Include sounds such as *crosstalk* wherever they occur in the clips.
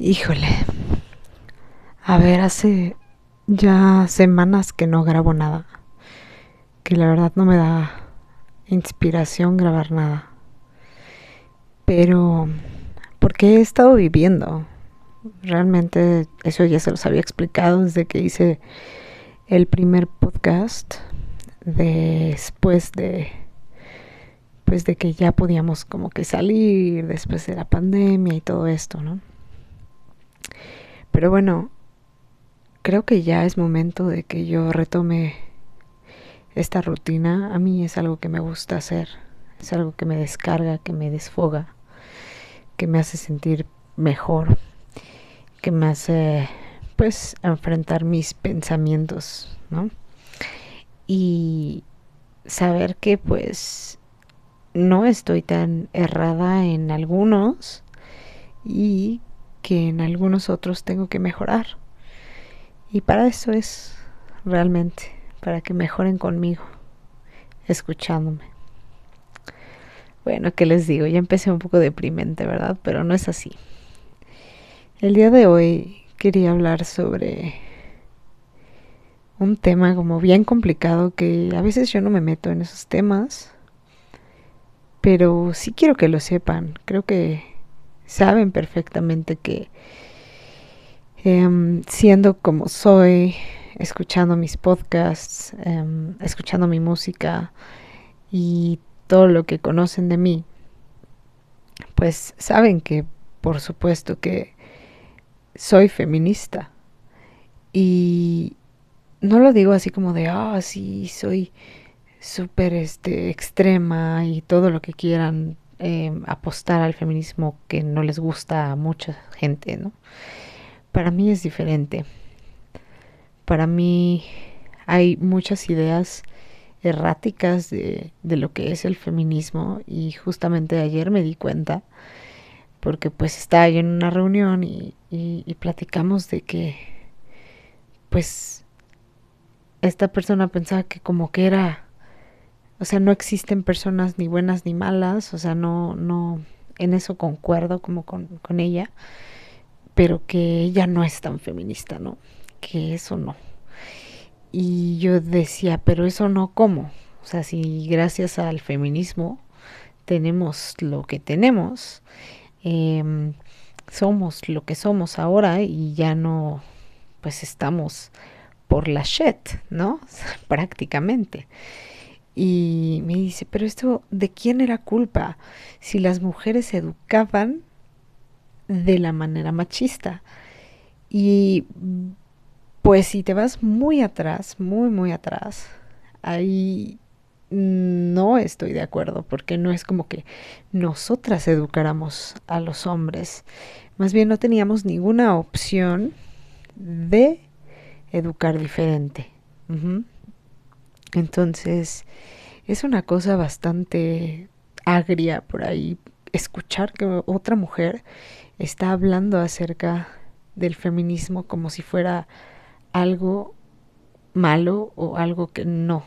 Híjole. A ver, hace ya semanas que no grabo nada. Que la verdad no me da inspiración grabar nada. Pero, porque he estado viviendo. Realmente eso ya se los había explicado desde que hice el primer podcast después de pues de que ya podíamos como que salir después de la pandemia y todo esto, ¿no? Pero bueno, creo que ya es momento de que yo retome esta rutina. A mí es algo que me gusta hacer, es algo que me descarga, que me desfoga, que me hace sentir mejor, que me hace pues enfrentar mis pensamientos, ¿no? Y saber que pues no estoy tan errada en algunos y que en algunos otros tengo que mejorar. Y para eso es realmente, para que mejoren conmigo, escuchándome. Bueno, ¿qué les digo? Ya empecé un poco deprimente, ¿verdad? Pero no es así. El día de hoy quería hablar sobre un tema como bien complicado que a veces yo no me meto en esos temas, pero sí quiero que lo sepan. Creo que saben perfectamente que em, siendo como soy, escuchando mis podcasts, em, escuchando mi música y todo lo que conocen de mí, pues saben que por supuesto que soy feminista. Y no lo digo así como de, ah, sí, soy súper este, extrema y todo lo que quieran Em, apostar al feminismo que no les gusta a mucha gente, ¿no? Para mí es diferente. Para mí hay muchas ideas erráticas de, lo que es el feminismo y justamente ayer me di cuenta porque pues estaba yo en una reunión y, y platicamos de que pues esta persona pensaba que como que era o sea, no existen personas ni buenas ni malas, o sea, no, no, en eso concuerdo como con, con ella, pero que ella no es tan feminista, ¿no? Que eso no. Y yo decía, pero eso no, ¿cómo? O sea, si gracias al feminismo tenemos lo que tenemos, eh, somos lo que somos ahora y ya no, pues estamos por la shit, ¿no? *laughs* Prácticamente. Y me dice, pero esto, ¿de quién era culpa? Si las mujeres se educaban de la manera machista. Y pues si te vas muy atrás, muy, muy atrás, ahí no estoy de acuerdo, porque no es como que nosotras educáramos a los hombres. Más bien no teníamos ninguna opción de educar diferente. Entonces, es una cosa bastante agria por ahí escuchar que otra mujer está hablando acerca del feminismo como si fuera algo malo o algo que no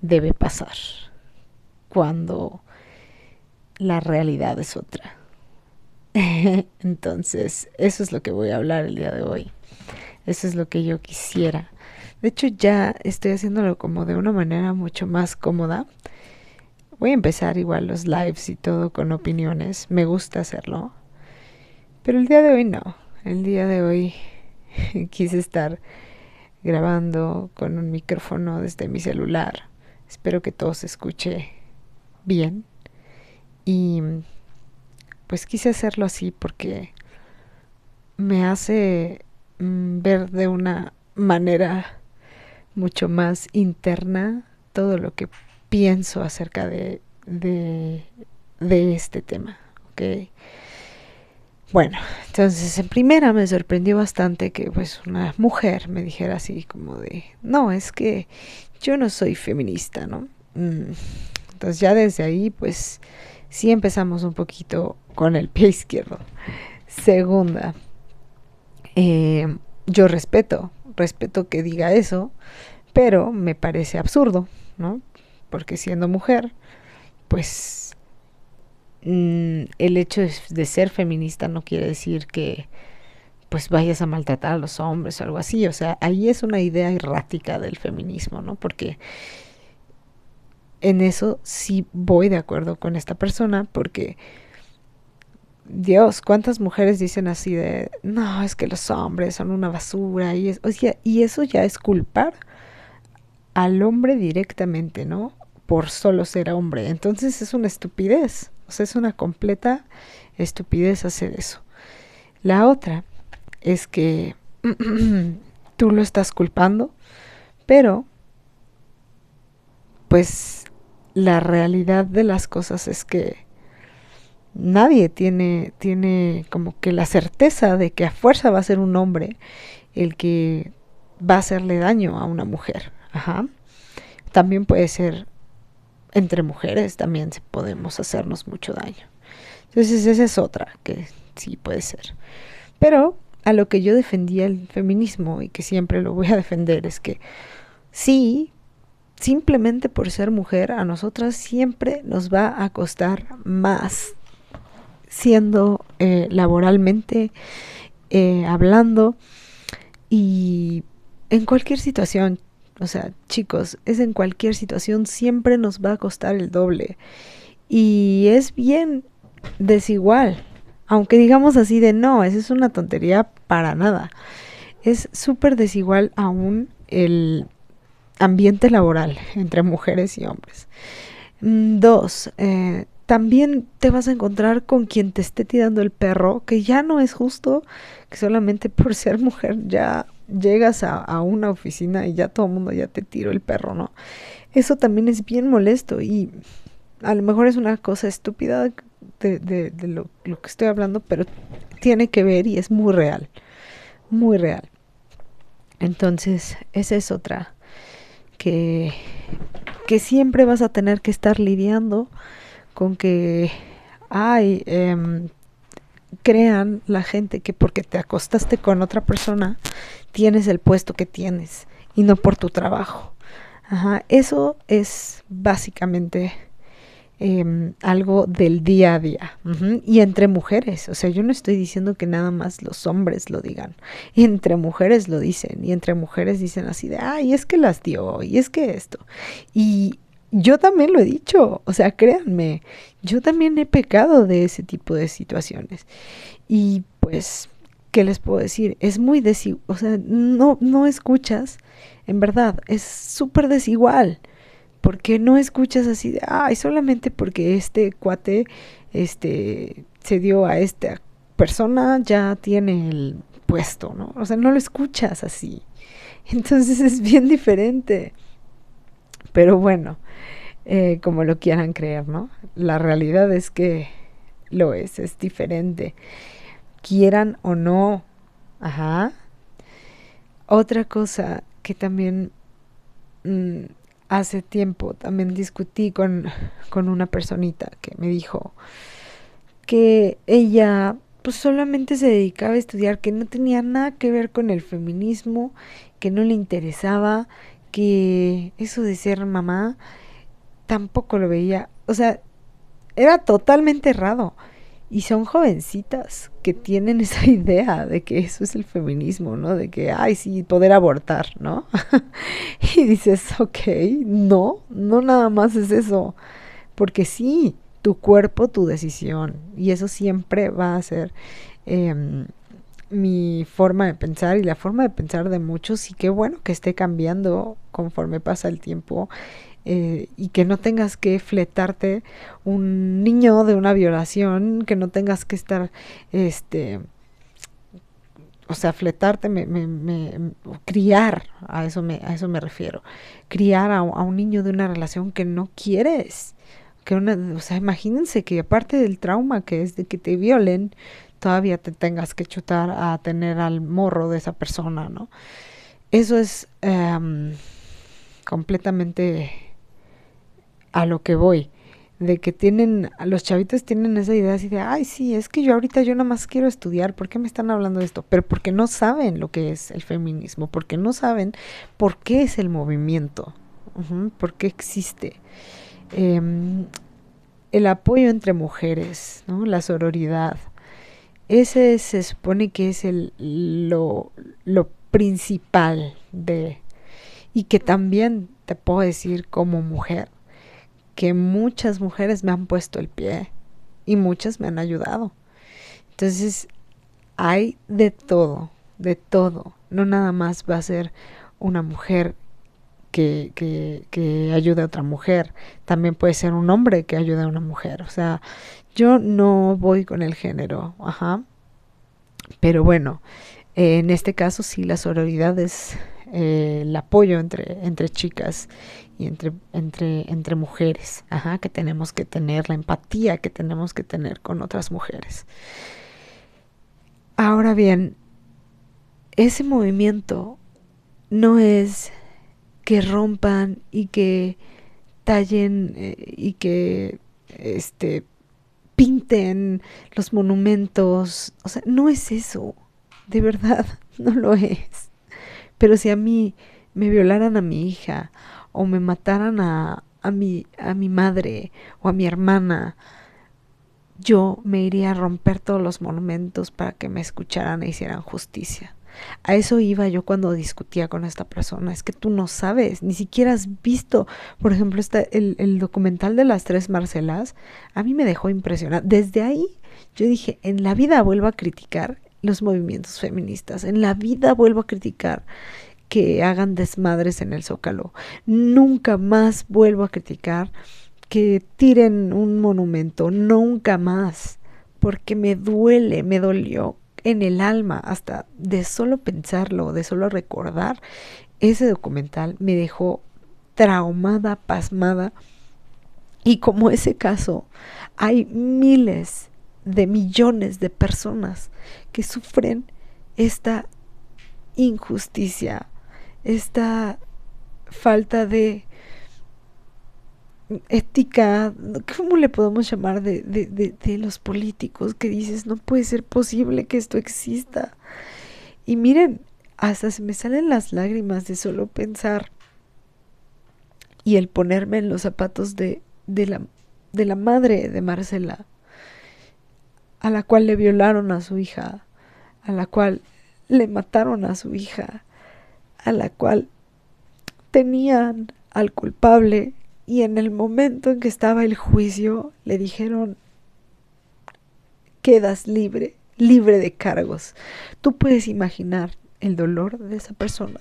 debe pasar cuando la realidad es otra. *laughs* Entonces, eso es lo que voy a hablar el día de hoy. Eso es lo que yo quisiera de hecho, ya estoy haciéndolo como de una manera mucho más cómoda. Voy a empezar igual los lives y todo con opiniones. Me gusta hacerlo. Pero el día de hoy no. El día de hoy *laughs* quise estar grabando con un micrófono desde mi celular. Espero que todo se escuche bien. Y pues quise hacerlo así porque me hace mm, ver de una manera mucho más interna todo lo que pienso acerca de, de, este tema. ¿okay? Bueno, entonces en primera me sorprendió bastante que pues una mujer me dijera así como de, no, es que yo no soy feminista, ¿no? Mm, entonces ya desde ahí pues sí empezamos un poquito con el pie *laughs* izquierdo. Segunda, eh, yo respeto respeto que diga eso, pero me parece absurdo, ¿no? Porque siendo mujer, pues mm, el hecho de ser feminista no quiere decir que pues vayas a maltratar a los hombres o algo así. O sea, ahí es una idea errática del feminismo, ¿no? Porque en eso sí voy de acuerdo con esta persona porque Dios, ¿cuántas mujeres dicen así de, no, es que los hombres son una basura? Y, o sea, y eso ya es culpar al hombre directamente, ¿no? Por solo ser hombre. Entonces es una estupidez, o sea, es una completa estupidez hacer eso. La otra es que *clears throat* tú lo estás culpando, pero pues la realidad de las cosas es que nadie tiene, tiene como que la certeza de que a fuerza va a ser un hombre el que va a hacerle daño a una mujer. Ajá. También puede ser entre mujeres, también podemos hacernos mucho daño. Entonces esa es otra que sí puede ser. Pero a lo que yo defendía el feminismo y que siempre lo voy a defender es que sí, simplemente por ser mujer, a nosotras siempre nos va a costar más siendo eh, laboralmente, eh, hablando y en cualquier situación. O sea, chicos, es en cualquier situación, siempre nos va a costar el doble. Y es bien desigual. Aunque digamos así de no, esa es una tontería para nada. Es súper desigual aún el ambiente laboral entre mujeres y hombres. Mm, dos, eh, también te vas a encontrar con quien te esté tirando el perro, que ya no es justo que solamente por *laughs* ser mujer ya llegas a, una oficina y ya todo el mundo ya te tiró el perro, ¿no? Eso también es bien molesto y a lo mejor es una cosa estúpida de, lo, lo, que estoy hablando, pero tiene que ver y es muy real, muy real. Entonces, esa es otra que, que siempre vas a tener que estar lidiando con que ay, em, crean la gente que porque te acostaste con otra persona tienes el puesto que tienes y no por tu trabajo. Ajá, eso es básicamente em, algo del día a día y entre mujeres. O sea, yo no estoy diciendo que nada más los hombres lo digan. Entre mujeres lo dicen y entre mujeres dicen así de, ay, es que las dio y es que esto. Y yo también lo he dicho, o sea, créanme, yo también he pecado de ese tipo de situaciones. Y pues, ¿qué les puedo decir? Es muy desigual, o sea, no, no escuchas, en verdad, es súper desigual. Porque no escuchas así de, ay, solamente porque este cuate este, se dio a esta persona, ya tiene el puesto, ¿no? O sea, no lo escuchas así. *laughs* Entonces es bien diferente. Pero bueno, eh, como lo quieran creer, ¿no? La realidad es que lo es, es diferente. Quieran o no. Ajá. Otra cosa que también mm, hace tiempo también discutí con, con una personita que me dijo que ella pues solamente se dedicaba a estudiar, que no tenía nada que ver con el feminismo, que no le interesaba, que eso de ser mamá tampoco lo veía. O sea, era totalmente errado. Y son jovencitas que tienen *laughs* esa idea de que eso es el feminismo, ¿no? De que, ay, sí, poder abortar, ¿no? *laughs* y dices, ok, no, no nada más es eso. Porque sí, tu cuerpo, tu decisión. Y eso siempre va a ser eh, mi forma de pensar y la forma de pensar de muchos y qué bueno que esté cambiando conforme pasa el tiempo eh, y que no tengas que fletarte un niño de una violación, que no tengas que estar, este, o sea, fletarte, me, me, me, criar, a eso me, a eso me refiero, criar a, a un niño de una relación que no quieres. Que una, o sea, imagínense que aparte del trauma que es de que te violen, todavía te tengas que chutar a tener al morro de esa persona, ¿no? Eso es em, completamente a lo que voy, de que tienen, los chavitos tienen esa idea así de, ay, sí, es que yo ahorita yo nada más quiero estudiar, ¿por qué me están hablando de esto? Pero porque no saben lo que es el feminismo, porque no saben por qué es el movimiento, por qué existe. Em, el apoyo entre mujeres, ¿no? La sororidad. Ese se supone que es el, lo, lo principal de... Y que también te puedo decir como mujer, que muchas mujeres me han puesto el pie y muchas me han ayudado. Entonces, hay de todo, de todo. No nada más va a ser una mujer que, que, que ayude a otra mujer. También puede ser un hombre que ayude a una mujer. O sea, yo no voy con el género. Ajá. Pero bueno, en este caso sí la sororidad es eh, el apoyo entre, entre chicas y entre, entre, entre mujeres, ajá, que tenemos que tener, la empatía que tenemos que tener con otras mujeres. Ahora bien, ese movimiento no es que rompan y que tallen eh, y que este pinten los monumentos, o sea, no es eso, de verdad, *laughs* no lo es. Pero si a mí me violaran a mi hija o me mataran a, a, mi, a mi madre o a mi hermana, yo me iría a romper todos los monumentos para que me escucharan e hicieran justicia. A eso iba yo cuando discutía con esta persona. Es que tú no sabes, ni siquiera has visto, por ejemplo, el, el documental de las tres Marcelas. A mí me dejó impresionada. Desde ahí yo dije, en la vida vuelvo a criticar los movimientos feministas. En la vida vuelvo a criticar que hagan desmadres en el zócalo. Nunca más vuelvo a criticar que tiren un monumento. Nunca más. Porque me duele, me dolió en el alma, hasta de solo pensarlo, de solo recordar ese documental, me dejó traumada, pasmada. Y como ese caso, hay miles de millones de personas que sufren esta injusticia, esta falta de ética, ¿cómo le podemos llamar de, de, de, los políticos que dices, no puede ser posible que esto exista? Y miren, hasta se me salen las lágrimas de solo pensar y el ponerme en los zapatos de, de, la, de la madre de Marcela, a la cual le violaron a su hija, a la cual le mataron a su hija, a la cual tenían al culpable y en el momento en que estaba el juicio le dijeron, quedas libre, libre de cargos. Tú puedes imaginar el dolor de esa persona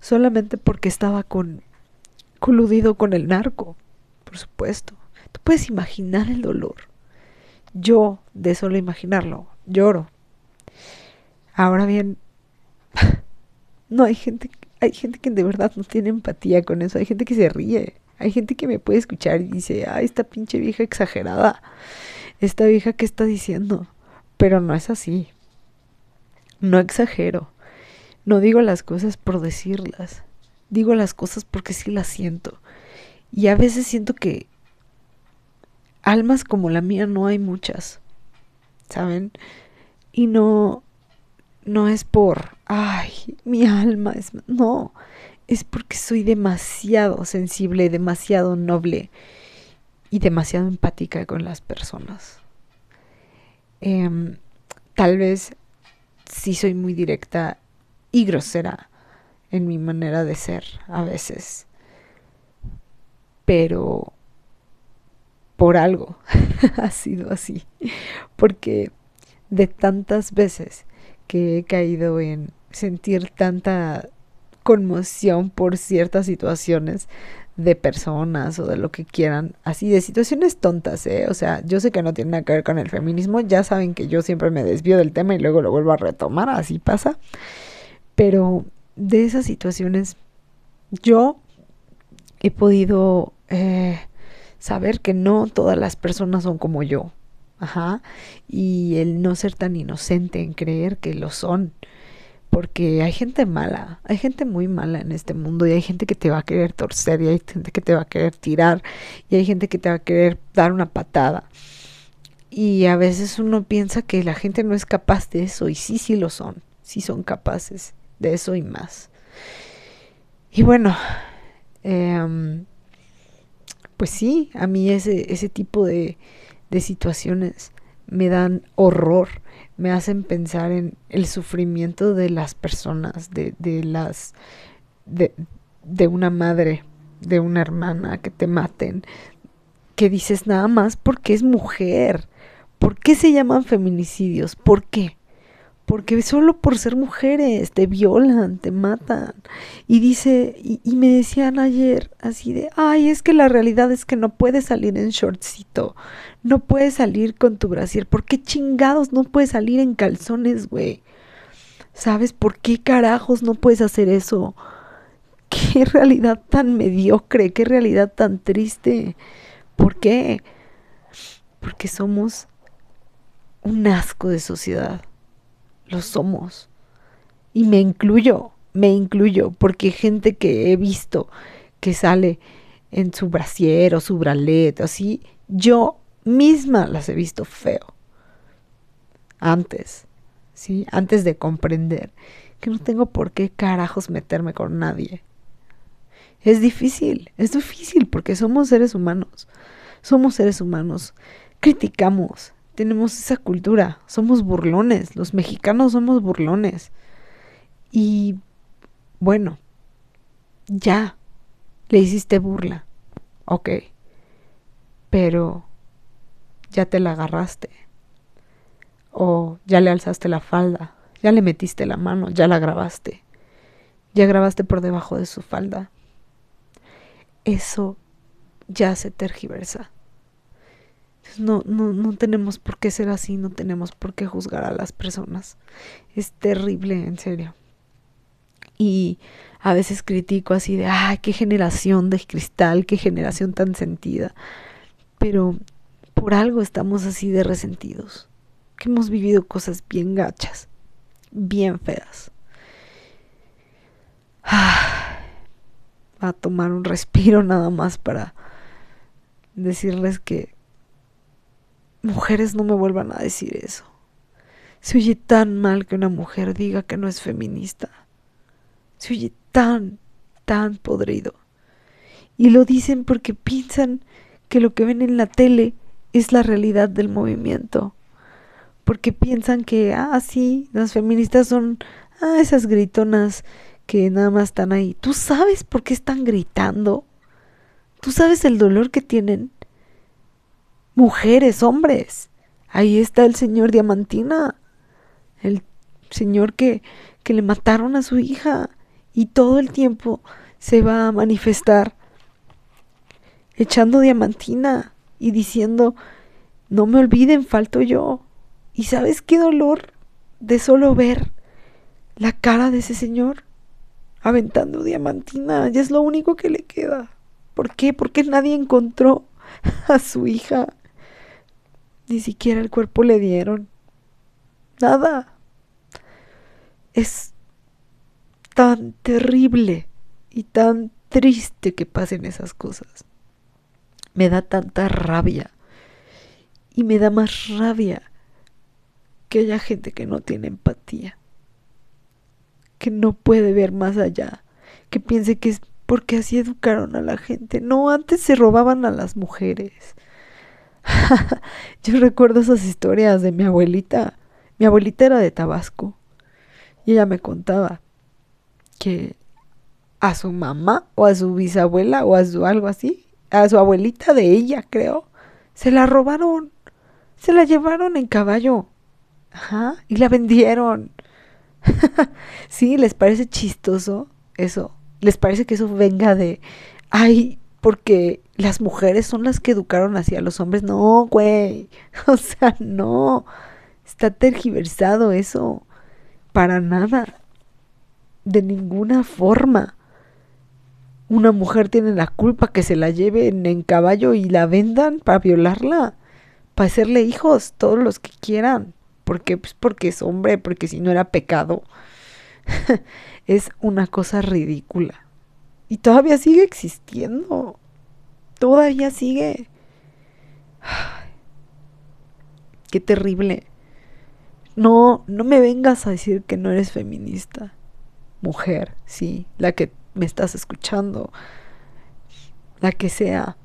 solamente porque estaba con coludido con el narco, por supuesto. Tú puedes imaginar el dolor. Yo, de solo imaginarlo, lloro. Ahora bien, *laughs* no hay gente, hay gente que de verdad no tiene empatía con eso, hay gente que se ríe. Hay gente que me puede escuchar y dice, ah, esta pinche vieja exagerada, esta vieja que está diciendo, pero no es así. No exagero. No digo las cosas por decirlas. Digo las cosas porque sí las siento. Y a veces siento que almas como la mía no hay muchas. ¿Saben? Y no no es por, ay, mi alma es no, es porque soy demasiado sensible, demasiado noble y demasiado empática con las personas. Em, tal vez sí soy muy directa y grosera en mi manera de ser a veces, pero por algo *laughs* ha sido así, porque de tantas veces que he caído en sentir tanta conmoción por ciertas situaciones de personas o de lo que quieran, así de situaciones tontas, ¿eh? O sea, yo sé que no tiene nada que ver con el feminismo, ya saben que yo siempre me desvío del tema y luego lo vuelvo a retomar, así pasa, pero de esas situaciones yo he podido eh, saber que no todas las personas son como yo, ajá, y el no ser tan inocente en creer que lo son, porque hay gente mala, hay gente muy mala en este mundo y hay gente que te va a querer torcer y hay gente que te va a querer tirar y hay gente que te va a querer dar una patada. Y a veces uno piensa que la gente no es capaz de eso y sí, sí lo son, sí son capaces de eso y más. Y bueno, em, pues sí, a mí ese, ese tipo de, de situaciones me dan horror, me hacen pensar en el sufrimiento de las personas, de, de las de, de una madre, de una hermana que te maten, que dices nada más porque es mujer. ¿Por qué se llaman feminicidios? ¿Por qué? Porque solo por ser mujeres te violan, te matan. Y dice, y, me decían ayer así de, ay, es que la realidad es que no puedes salir en shortcito, no puedes salir con tu brasier. ¿Por qué chingados no puedes salir en calzones, güey? ¿Sabes por qué carajos no puedes hacer eso? Qué *laughs* realidad tan mediocre, qué realidad tan triste. ¿Por qué? Porque somos un asco de sociedad lo somos. Y me incluyo, me incluyo, porque gente que he visto que sale en su brasier o su bralet, así, yo misma las he visto feo. Antes, ¿sí? Antes de comprender que no tengo por qué carajos meterme con nadie. Es difícil, es difícil porque somos seres humanos. Somos seres humanos. Criticamos, tenemos esa cultura, somos burlones, los mexicanos somos burlones. Y bueno, ya, le hiciste burla, ok, pero ya te la agarraste, o ya le alzaste la falda, ya le metiste la mano, ya la grabaste, ya grabaste por debajo de su falda. Eso ya se tergiversa no, no, no tenemos por qué ser así, no tenemos por qué juzgar a las personas. Es terrible, en serio. Y a veces critico así de, ay, qué generación de cristal, qué generación tan sentida. Pero por algo estamos así de resentidos. Que hemos vivido cosas bien gachas, bien feas. *sighs* a tomar un respiro nada más para decirles que Mujeres no me vuelvan a decir eso. Se oye tan mal que una mujer diga que no es feminista. Se oye tan, tan podrido. Y lo dicen porque piensan que lo que ven en la tele es la realidad del movimiento. Porque piensan que, ah, sí, las feministas son, ah, esas gritonas que nada más están ahí. ¿Tú sabes por qué están gritando? ¿Tú sabes el dolor que tienen? Mujeres, hombres. Ahí está el señor Diamantina, el señor que, que le mataron a su hija y todo el tiempo se va a manifestar echando diamantina y diciendo, no me olviden, falto yo. ¿Y sabes qué dolor de solo ver la cara de ese señor aventando diamantina? Ya es lo único que le queda. ¿Por qué? Porque nadie encontró a su hija. Ni siquiera el cuerpo le dieron. Nada. Es tan terrible y tan triste que pasen esas cosas. Me da tanta rabia. Y me da más rabia que haya gente que no tiene empatía. Que no puede ver más allá. Que piense que es porque así educaron a la gente. No, antes se robaban a las mujeres. *laughs* Yo recuerdo esas historias de mi abuelita. Mi abuelita era de Tabasco y ella me contaba que a su mamá o a su bisabuela o a su algo así, a su abuelita de ella, creo, se la robaron. Se la llevaron en caballo. Ajá, y la vendieron. *laughs* sí, les parece chistoso eso. Les parece que eso venga de ay, porque las mujeres son las que educaron hacia los hombres. No, güey. *laughs* O sea, no. Está tergiversado eso. Para nada. De ninguna forma. Una mujer tiene la culpa que se la lleven en caballo y la vendan para violarla. Para hacerle hijos, todos los que quieran. ¿Por qué? Pues porque es hombre, porque si no era pecado. *laughs* es una cosa ridícula. Y todavía sigue existiendo. Todavía sigue. qué terrible. No, no me vengas a decir que no eres feminista. Mujer, sí, la que me estás escuchando, la que sea.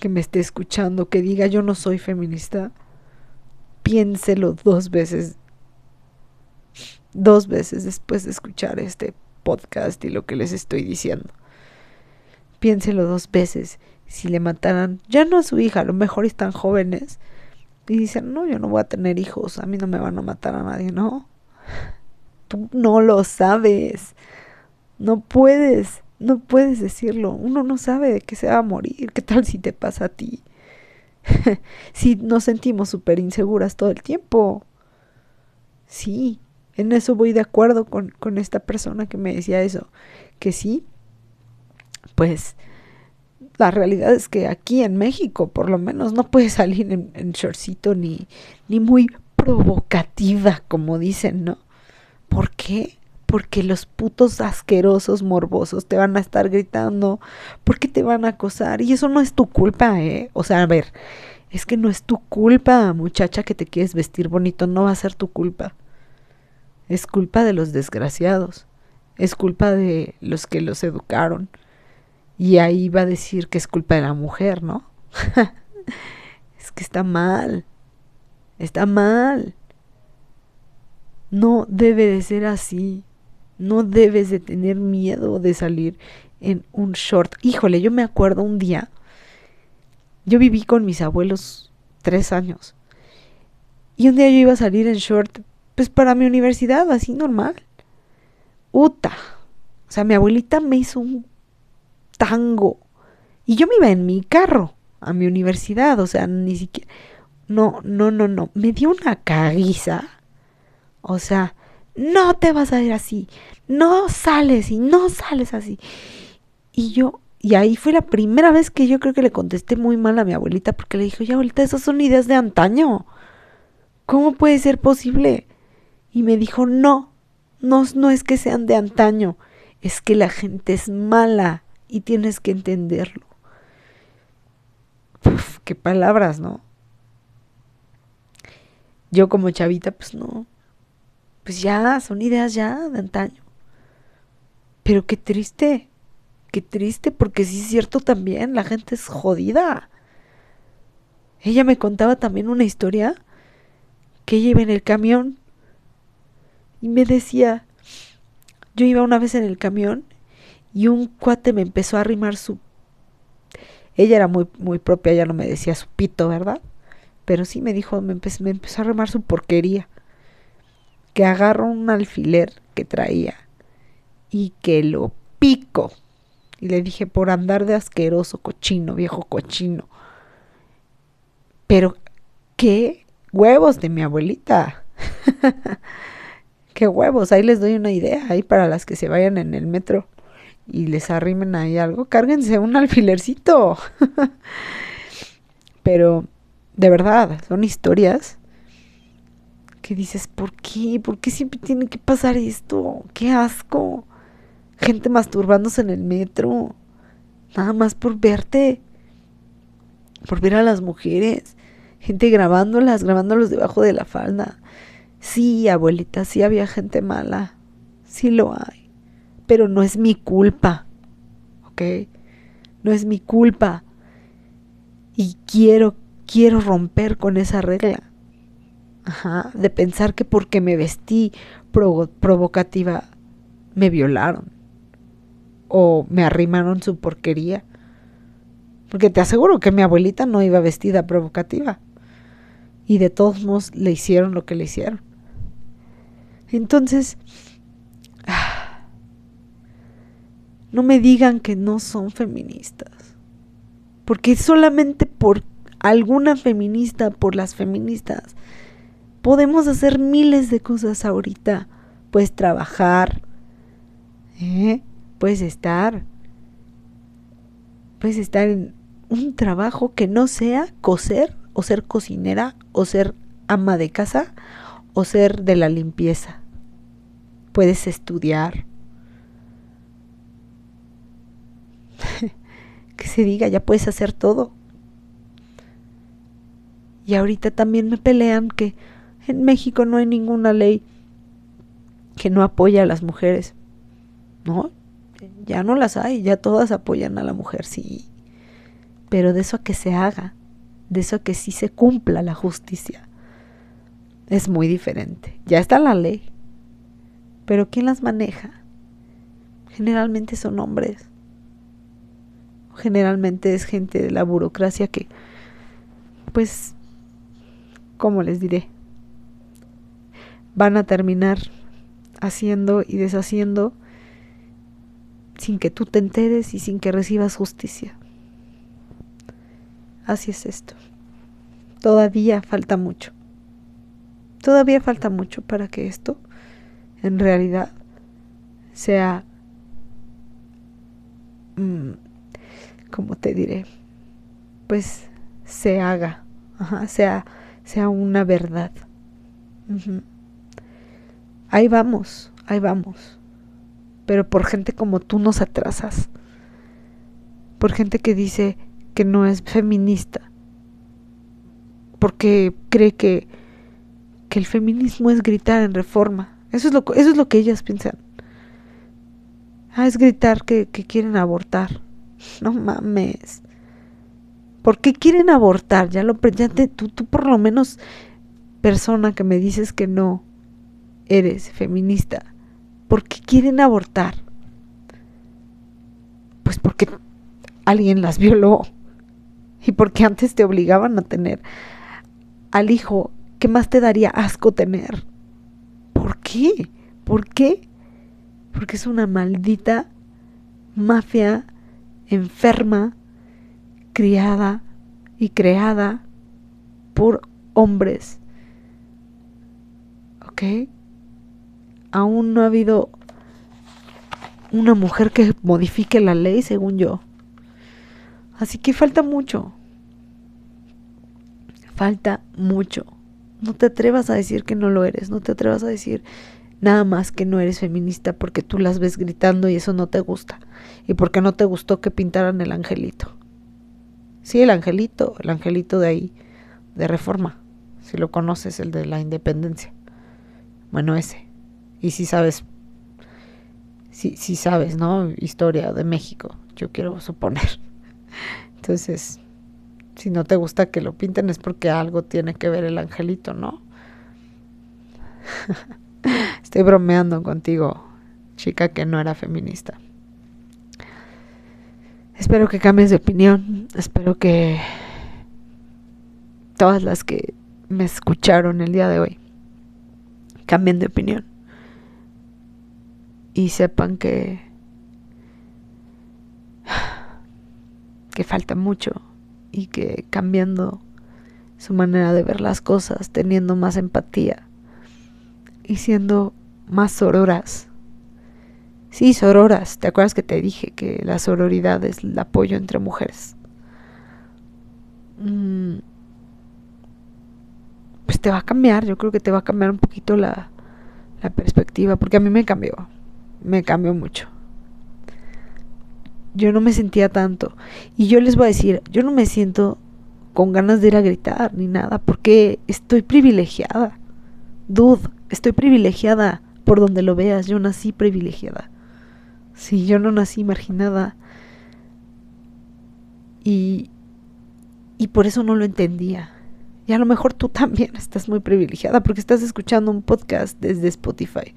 que me esté escuchando que diga yo no soy feminista, piénselo dos veces, dos veces después de escuchar este podcast y lo que les estoy diciendo. Piénselo dos veces. Si le mataran, ya no a su hija, a lo mejor están jóvenes y dicen, no, yo no voy a tener hijos, a mí no me van a matar a nadie, no. Tú no lo sabes. No puedes, no puedes decirlo. Uno no sabe de qué se va a morir. ¿Qué tal si te pasa a ti? *laughs* si nos sentimos súper inseguras todo el tiempo. Sí, en eso voy de acuerdo con, con esta persona que me decía eso. Que sí, pues la realidad es que aquí en México, por lo menos, no puedes salir en, shortcito ni, ni muy provocativa, como dicen, ¿no? ¿Por qué? Porque los putos asquerosos morbosos te van a estar gritando, porque te van a acosar. Y eso no es tu culpa, ¿eh? O sea, a ver, es que no es tu culpa, muchacha, que te quieres vestir bonito, no va a ser tu culpa. Es culpa de los desgraciados. Es culpa de los que los educaron. Y ahí va a decir que es culpa de la mujer, ¿no? *laughs* es que está mal. Está mal. No debe de ser así. No debes de tener miedo de salir en un short. Híjole, yo me acuerdo un día. Yo viví con mis abuelos tres años. Y un día yo iba a salir en short, pues para mi universidad, así normal. Uta. O sea, mi abuelita me hizo un tango. Y yo me iba en mi carro a mi universidad. O sea, ni siquiera. No, no, no, no. Me dio una caguiza o sea, no te vas a ir así, no sales y no sales así. Y yo, y ahí fue la primera vez que yo creo que le contesté muy mal a mi abuelita porque le dije, oye abuelita, esas son ideas de antaño. ¿Cómo puede ser posible? Y me dijo, no, no, no es que sean de antaño, es que la gente es mala y tienes que entenderlo. Qué palabras, ¿no? Yo como chavita, pues no, pues ya, son ideas ya de antaño. Pero qué triste, qué triste, porque sí es cierto también, la gente es jodida. Ella me contaba también una historia que ella iba en el camión y me decía, yo iba una vez en el camión y un cuate me empezó a arrimar su... Ella era muy, muy propia, ya no me decía su pito, ¿verdad? Pero sí me dijo, me, empezó a arrimar su porquería que agarro un alfiler que traía y que lo pico. Y le dije, por andar de asqueroso, cochino, viejo cochino. Pero, ¿qué huevos de mi abuelita? *laughs* ¿Qué huevos? Ahí les doy una idea, ahí para las que se vayan en el metro y les arrimen ahí algo, cárguense un *laughs* alfilercito. Pero, de verdad, son historias que dices, ¿por qué? ¿Por qué siempre tiene que pasar esto? ¡Qué asco! Gente masturbándose en el metro, nada más por verte, por ver a las mujeres, gente grabándolas, grabándolos debajo de la falda. Sí, abuelita, sí había gente mala, sí lo hay, pero no es mi culpa, ¿ok? No es mi culpa. Y quiero, quiero romper con esa regla Ajá, de pensar que porque me vestí provocativa me violaron o me arrimaron su porquería. Porque te aseguro que mi abuelita no iba vestida provocativa. Y de todos modos le hicieron lo que le hicieron. Entonces, no me digan que no son feministas. Porque solamente por alguna feminista, por las feministas, Podemos hacer miles de cosas ahorita. Puedes trabajar, ¿eh? puedes estar, puedes estar en un trabajo que no sea coser o ser cocinera o ser ama de casa o ser de la limpieza. Puedes estudiar. *laughs* que se diga, ya puedes hacer todo. Y ahorita también me pelean que en México no hay ninguna ley que no apoya a las mujeres. No, ya no las hay, ya todas apoyan a la mujer, sí. pero de eso que se haga, de eso a que sí se cumpla la justicia, es muy diferente. Ya está la ley, pero ¿quién las maneja? Generalmente son hombres. Generalmente es gente de la burocracia que, pues, ¿cómo les diré? Van a terminar haciendo y deshaciendo sin que tú te enteres y sin que recibas justicia. Así es esto. Todavía falta mucho. Todavía falta mucho para que esto en realidad sea, mm, como te diré, pues se haga, sea, sea una verdad. Ahí vamos, ahí vamos pero por gente como tú nos atrasas. Por gente que dice que no es feminista. Porque cree que, que el feminismo es gritar en reforma. Eso es lo, eso es lo que ellas piensan. Ah, es gritar que, que quieren abortar. No mames. ¿Por qué quieren abortar? Ya lo ya tú, tú por lo menos persona que me dices que no eres feminista. ¿Por qué quieren abortar? Pues porque alguien las violó *laughs* y porque antes te obligaban a tener al hijo ¿Qué más te daría asco tener. ¿Por qué? ¿Por qué? Porque es una maldita mafia enferma, criada y creada por hombres. ¿Ok? aún no ha habido una mujer que modifique la ley, según yo. Así que falta mucho. Falta mucho. No te atrevas a decir que no lo eres. No te atrevas a decir nada más que no eres feminista porque tú las ves gritando y eso no te gusta. Y porque no te gustó que pintaran el angelito. Sí, el angelito, el angelito de ahí, de reforma. Si lo conoces, el de la independencia. Bueno, ese y si sabes, si, si sabes, ¿no? Historia de México, yo quiero suponer. *laughs* Entonces, si no te gusta que lo pinten es porque algo tiene que ver el angelito, ¿no? *laughs* Estoy bromeando contigo, chica que no era feminista. Espero que cambies de opinión, espero que todas las que me escucharon el día de hoy cambien de opinión y sepan que que falta mucho y que cambiando su manera de ver las cosas, teniendo más empatía y siendo más sororas. Sí, sororas. ¿Te acuerdas que te dije que la sororidad es el apoyo entre mujeres? Mm, pues te va a cambiar, yo creo que te va a cambiar un poquito la, la perspectiva, porque a mí me cambió me cambió mucho. Yo no me sentía tanto. Y yo les voy a decir, yo no me siento con ganas de ir a gritar ni nada, porque estoy privilegiada. Dude, estoy privilegiada por donde lo veas. Yo nací privilegiada. Sí, yo no nací marginada. Y, y por eso no lo entendía. Y a lo mejor tú también estás muy privilegiada porque estás escuchando un podcast desde Spotify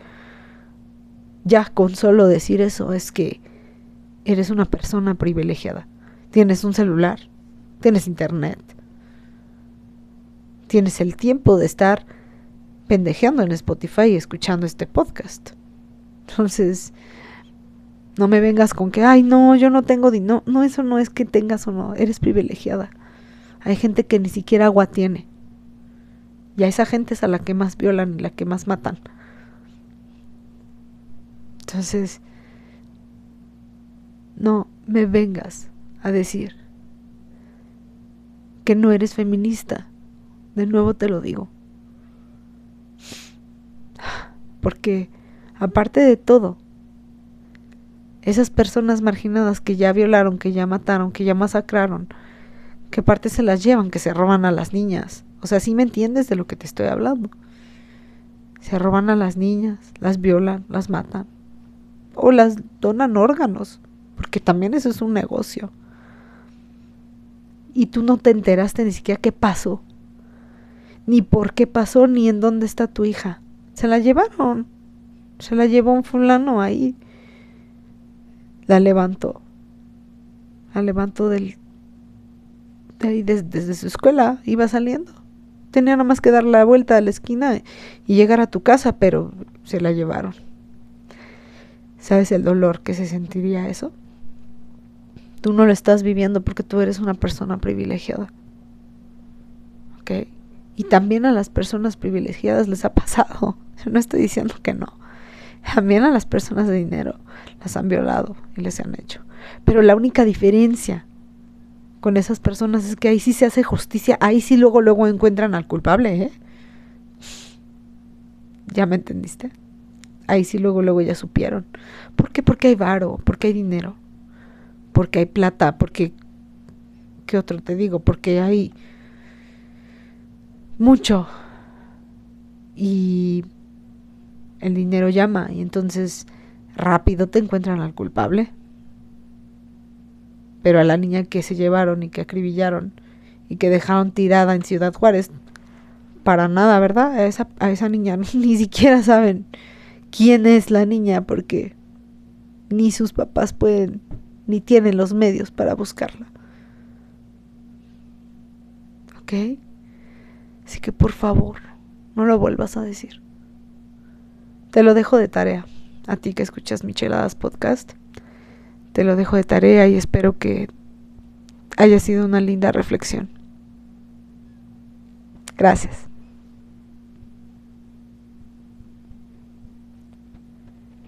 ya con solo decir eso es que eres una persona privilegiada. Tienes un celular, tienes internet, tienes el tiempo de estar pendejeando en Spotify y escuchando este podcast. Entonces, no me vengas con que, ay, no, yo no tengo dinero. No, eso no es que tengas o no, eres privilegiada. Hay gente que ni siquiera agua tiene. Y a esa gente es a la que más violan y la que más matan. Entonces, no me vengas a decir que no eres feminista. De nuevo te lo digo. Porque, aparte de todo, esas personas marginadas que ya violaron, que ya mataron, que ya masacraron, ¿qué parte se las llevan? Que se roban a las niñas. O sea, ¿sí me entiendes de lo que te estoy hablando? Se roban a las niñas, las violan, las matan o las donan órganos, porque también eso es un negocio. y tú no te enteraste ni siquiera qué pasó, ni por qué pasó, ni en dónde está tu hija. Se la llevaron, se la llevó un fulano ahí, la levantó, la levantó del, de ahí desde, su escuela, iba saliendo. Tenía nada más que dar la vuelta a la esquina y llegar a tu casa, pero se la llevaron. ¿Sabes el dolor que se sentiría eso? Tú no lo estás viviendo porque tú eres una persona privilegiada. ¿Ok? Y también a las personas privilegiadas les ha pasado. Yo no estoy diciendo que no. También a las personas de dinero las han violado y les han hecho. Pero la única diferencia con esas personas es que ahí sí se hace justicia, ahí sí luego luego encuentran al culpable, ¿eh? ¿Ya me entendiste? Ahí sí luego luego ya supieron. ¿Por qué? Porque hay varo, porque hay dinero porque hay plata, porque, ¿qué otro te digo? Porque hay mucho y el dinero llama y entonces rápido te encuentran al culpable. Pero a la niña que se llevaron y que acribillaron y que dejaron tirada en Ciudad Juárez, para nada, ¿verdad? A esa, a esa niña *laughs* ni siquiera saben quién es la niña porque ni sus papás pueden ni tienen los medios para buscarla. ¿Ok? Así que por favor, no lo vuelvas a decir. Te lo dejo de tarea, a ti que escuchas Micheladas Podcast. Te lo dejo de tarea y espero que haya sido una linda reflexión. Gracias.